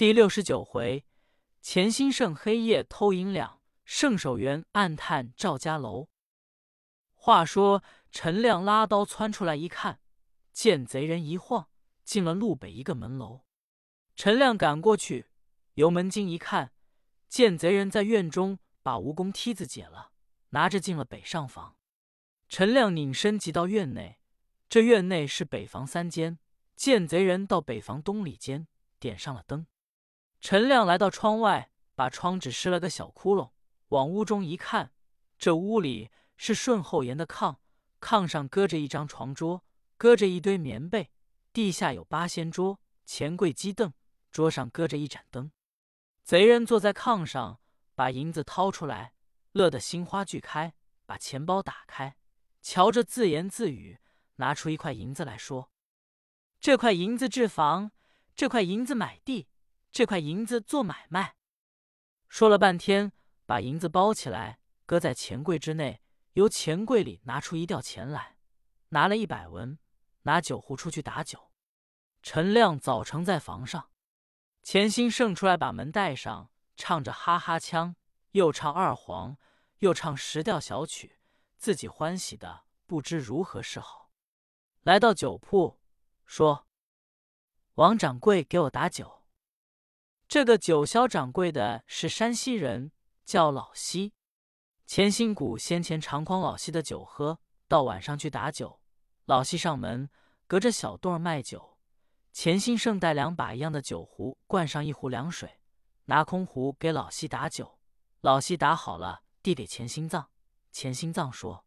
第六十九回，钱新胜黑夜偷银两，盛守元暗探赵家楼。话说陈亮拉刀窜出来一看，见贼人一晃进了路北一个门楼。陈亮赶过去，由门襟一看，见贼人在院中把蜈蚣梯子解了，拿着进了北上房。陈亮拧身急到院内，这院内是北房三间，见贼人到北房东里间，点上了灯。陈亮来到窗外，把窗纸施了个小窟窿，往屋中一看，这屋里是顺后檐的炕，炕上搁着一张床桌，搁着一堆棉被，地下有八仙桌、钱柜、鸡凳，桌上搁着一盏灯。贼人坐在炕上，把银子掏出来，乐得心花俱开，把钱包打开，瞧着自言自语，拿出一块银子来说：“这块银子置房，这块银子买地。”这块银子做买卖，说了半天，把银子包起来，搁在钱柜之内，由钱柜里拿出一吊钱来，拿了一百文，拿酒壶出去打酒。陈亮早成在房上，钱兴盛出来把门带上，唱着哈哈腔，又唱二黄，又唱十调小曲，自己欢喜的不知如何是好。来到酒铺，说：“王掌柜，给我打酒。”这个酒销掌柜的是山西人，叫老西。钱新谷先前常诓老西的酒喝，到晚上去打酒。老西上门，隔着小垛卖酒。钱新盛带两把一样的酒壶，灌上一壶凉水，拿空壶给老西打酒。老西打好了，递给钱心脏。钱心脏说：“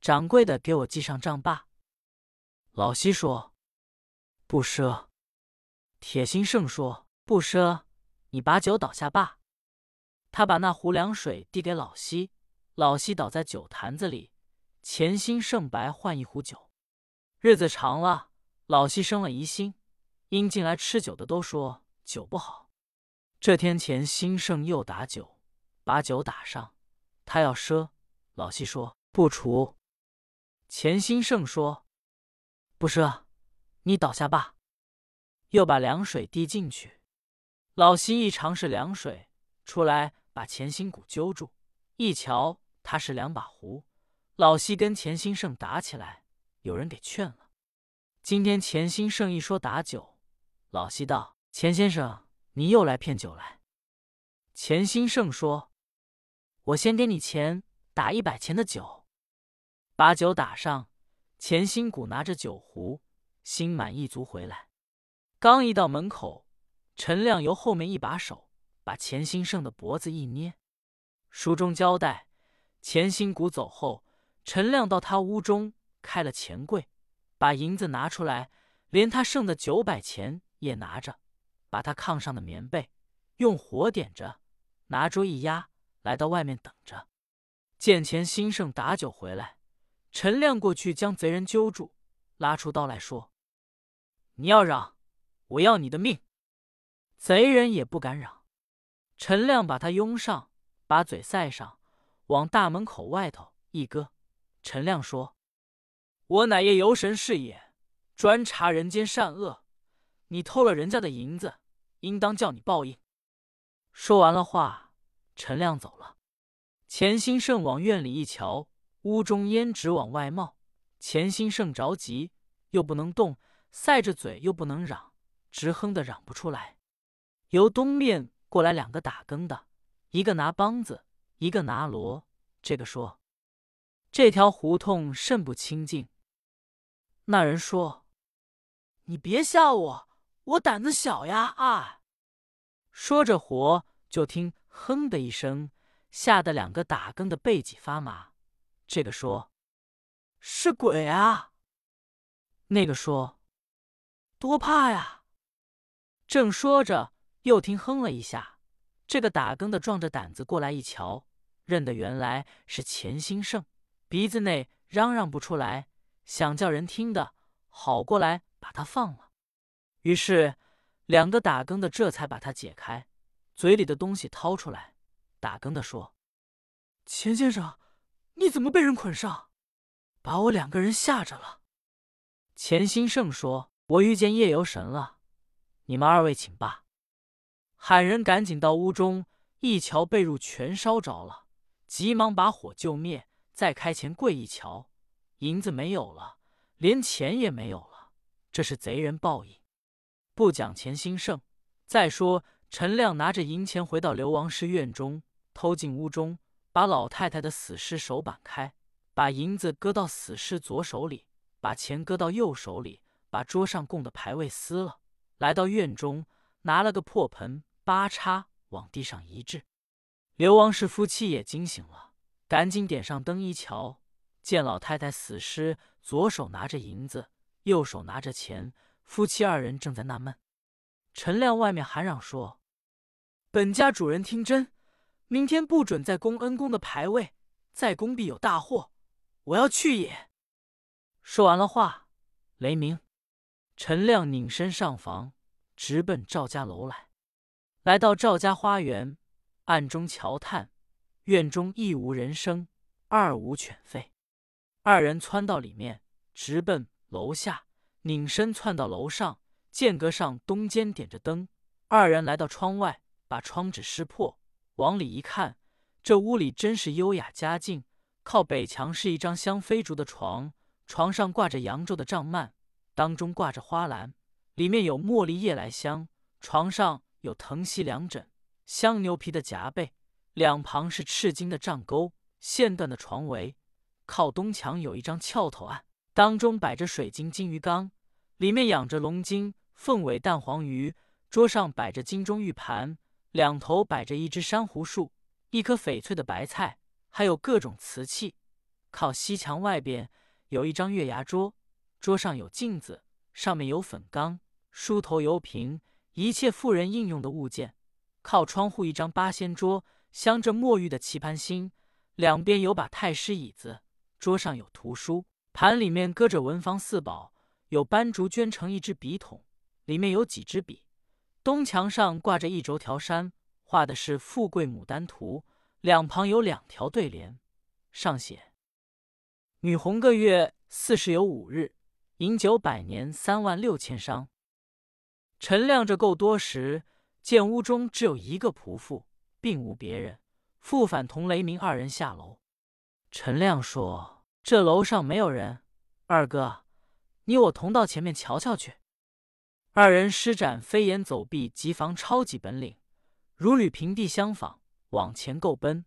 掌柜的，给我记上账吧。”老西说：“不赊。”铁心盛说。不赊，你把酒倒下罢。他把那壶凉水递给老西，老西倒在酒坛子里。钱兴盛白换一壶酒。日子长了，老西生了疑心，因进来吃酒的都说酒不好。这天钱兴盛又打酒，把酒打上，他要赊，老西说不除。钱兴盛说不赊，你倒下罢。又把凉水递进去。老西一尝是凉水，出来把钱新谷揪住，一瞧他是两把壶。老西跟钱兴盛打起来，有人给劝了。今天钱兴盛一说打酒，老西道：“钱先生，你又来骗酒来。”钱兴盛说：“我先给你钱，打一百钱的酒，把酒打上。”钱新谷拿着酒壶，心满意足回来，刚一到门口。陈亮由后面一把手把钱兴盛的脖子一捏，书中交代：钱兴谷走后，陈亮到他屋中开了钱柜，把银子拿出来，连他剩的九百钱也拿着，把他炕上的棉被用火点着，拿桌一压，来到外面等着。见钱兴盛打酒回来，陈亮过去将贼人揪住，拉出刀来说：“你要嚷，我要你的命！”贼人也不敢嚷，陈亮把他拥上，把嘴塞上，往大门口外头一搁。陈亮说：“我乃夜游神是也，专查人间善恶。你偷了人家的银子，应当叫你报应。”说完了话，陈亮走了。钱兴盛往院里一瞧，屋中烟直往外冒。钱兴盛着急，又不能动，塞着嘴又不能嚷，直哼的嚷不出来。由东面过来两个打更的，一个拿梆子，一个拿锣。这个说：“这条胡同甚不清净。”那人说：“你别吓我，我胆子小呀！”啊！说着活，就听“哼”的一声，吓得两个打更的背脊发麻。这个说：“是鬼啊！”那个说：“多怕呀！”正说着。又听哼了一下，这个打更的壮着胆子过来一瞧，认得原来是钱兴盛，鼻子内嚷嚷不出来，想叫人听的好过来把他放了。于是两个打更的这才把他解开，嘴里的东西掏出来。打更的说：“钱先生，你怎么被人捆上？把我两个人吓着了。”钱兴盛说：“我遇见夜游神了，你们二位请罢。”喊人赶紧到屋中，一瞧被褥全烧着了，急忙把火救灭，再开钱柜一瞧，银子没有了，连钱也没有了，这是贼人报应。不讲钱兴盛，再说陈亮拿着银钱回到刘王氏院中，偷进屋中，把老太太的死尸手板开，把银子搁到死尸左手里，把钱搁到右手里，把桌上供的牌位撕了，来到院中，拿了个破盆。八叉往地上一掷，刘王氏夫妻也惊醒了，赶紧点上灯一瞧，见老太太死尸左手拿着银子，右手拿着钱，夫妻二人正在纳闷。陈亮外面喊嚷说：“本家主人听真，明天不准再供恩公的牌位，再供必有大祸，我要去也。”说完了话，雷鸣，陈亮拧身上房，直奔赵家楼来。来到赵家花园，暗中瞧探，院中一无人声，二无犬吠。二人窜到里面，直奔楼下，拧身窜到楼上，间隔上东间点着灯。二人来到窗外，把窗纸撕破，往里一看，这屋里真是优雅佳境。靠北墙是一张香飞竹的床，床上挂着扬州的帐幔，当中挂着花篮，里面有茉莉夜来香。床上。有藤席两枕，香牛皮的夹被，两旁是赤金的帐钩，线缎的床围。靠东墙有一张翘头案，当中摆着水晶金鱼缸，里面养着龙金、凤尾、蛋黄鱼。桌上摆着金钟玉盘，两头摆着一只珊瑚树，一颗翡翠的白菜，还有各种瓷器。靠西墙外边有一张月牙桌，桌上有镜子，上面有粉缸、梳头油瓶。一切妇人应用的物件，靠窗户一张八仙桌，镶着墨玉的棋盘星，两边有把太师椅子，桌上有图书，盘里面搁着文房四宝，有斑竹卷成一支笔筒，里面有几支笔。东墙上挂着一轴条山，画的是富贵牡丹图，两旁有两条对联，上写：“女红个月四十有五日，饮酒百年三万六千觞。”陈亮这够多时，见屋中只有一个仆妇，并无别人，复返同雷鸣二人下楼。陈亮说：“这楼上没有人，二哥，你我同到前面瞧瞧去。”二人施展飞檐走壁、急防超级本领，如履平地相仿，往前够奔。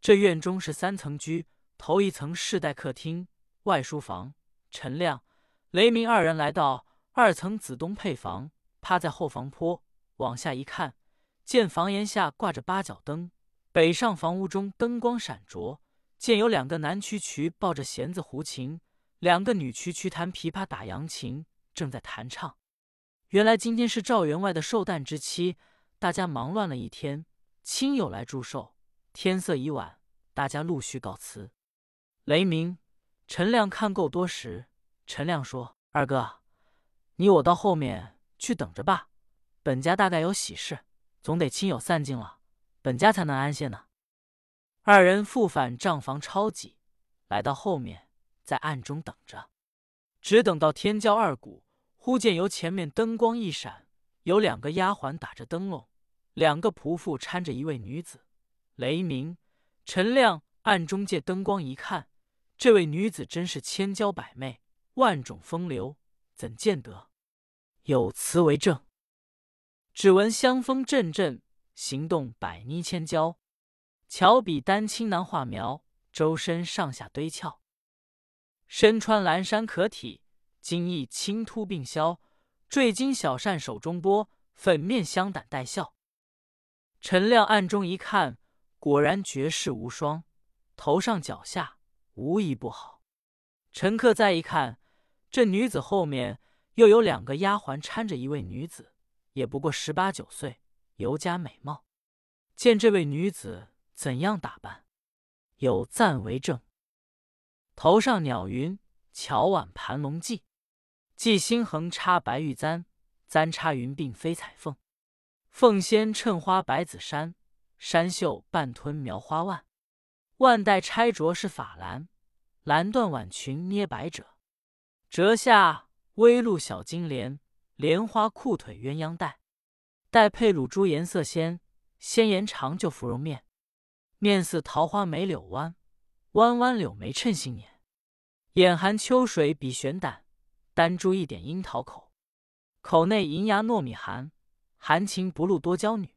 这院中是三层居，头一层世代客厅、外书房。陈亮、雷鸣二人来到二层子东配房。趴在后房坡往下一看，见房檐下挂着八角灯，北上房屋中灯光闪着，见有两个男蛐蛐抱着弦子胡琴，两个女蛐蛐弹琵琶打扬琴，正在弹唱。原来今天是赵员外的寿诞之期，大家忙乱了一天，亲友来祝寿。天色已晚，大家陆续告辞。雷鸣、陈亮看够多时，陈亮说：“二哥，你我到后面。”去等着吧，本家大概有喜事，总得亲友散尽了，本家才能安歇呢。二人复返账房抄几，来到后面，在暗中等着，只等到天交二鼓，忽见由前面灯光一闪，有两个丫鬟打着灯笼，两个仆妇搀着一位女子。雷鸣、陈亮暗中借灯光一看，这位女子真是千娇百媚，万种风流，怎见得？有词为证，只闻香风阵阵，行动百妮千娇。巧比丹青难画描，周身上下堆俏。身穿蓝衫可体，金翼轻突并削。坠金小扇手中拨，粉面香胆带笑。陈亮暗中一看，果然绝世无双，头上脚下无一不好。陈克再一看，这女子后面。又有两个丫鬟搀着一位女子，也不过十八九岁，尤加美貌。见这位女子怎样打扮，有赞为证：头上鸟云，巧挽盘龙髻；髻星横插白玉簪，簪插云鬓飞彩凤；凤仙衬花白紫衫，衫袖半吞描花腕；腕带钗镯是法兰，蓝缎挽裙捏百褶，折下。微露小金莲，莲花裤腿鸳鸯带，带配卤珠，颜色鲜，鲜颜长就芙蓉面，面似桃花梅柳弯，弯弯柳眉衬新年。眼含秋水比玄胆，丹珠一点樱桃口，口内银牙糯米含，含情不露多娇女。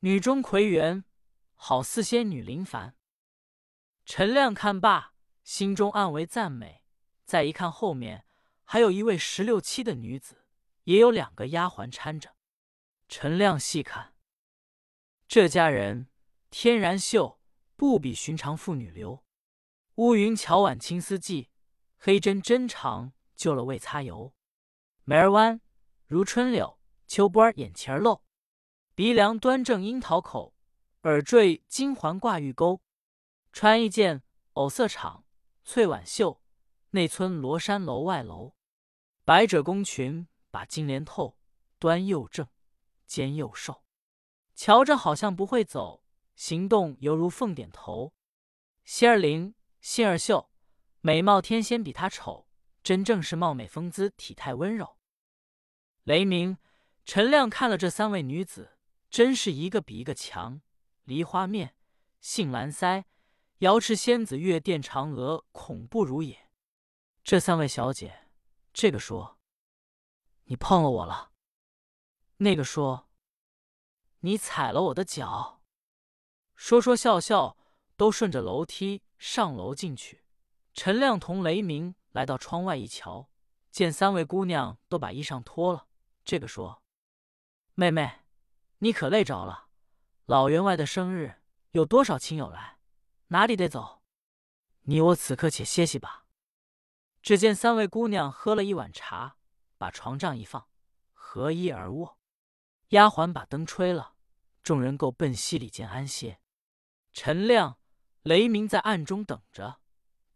女中魁元，好似仙女临凡。陈亮看罢，心中暗为赞美。再一看后面，还有一位十六七的女子，也有两个丫鬟搀着。陈亮细看，这家人天然秀，不比寻常妇女流。乌云巧挽青丝髻，黑针针长救了未擦油。眉儿弯如春柳，秋波儿眼前儿漏。鼻梁端正樱桃口，耳坠金环挂玉钩。穿一件藕色氅，翠挽袖，内村罗山楼外楼。百褶宫裙把金莲透，端又正。肩又瘦，瞧着好像不会走，行动犹如凤点头。仙儿灵，仙儿秀，美貌天仙比她丑，真正是貌美风姿，体态温柔。雷鸣，陈亮看了这三位女子，真是一个比一个强。梨花面，杏兰腮，瑶池仙子月殿嫦娥，恐不如也。这三位小姐，这个说你碰了我了。那个说：“你踩了我的脚。”说说笑笑，都顺着楼梯上楼进去。陈亮同雷鸣来到窗外一瞧，见三位姑娘都把衣裳脱了。这个说：“妹妹，你可累着了。老员外的生日有多少亲友来，哪里得走？你我此刻且歇息吧。”只见三位姑娘喝了一碗茶，把床帐一放，合衣而卧。丫鬟把灯吹了，众人够奔西里间安歇。陈亮、雷鸣在暗中等着。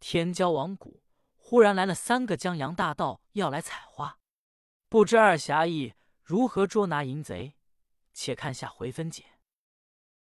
天骄王谷忽然来了三个江洋大盗，要来采花，不知二侠义如何捉拿淫贼？且看下回分解。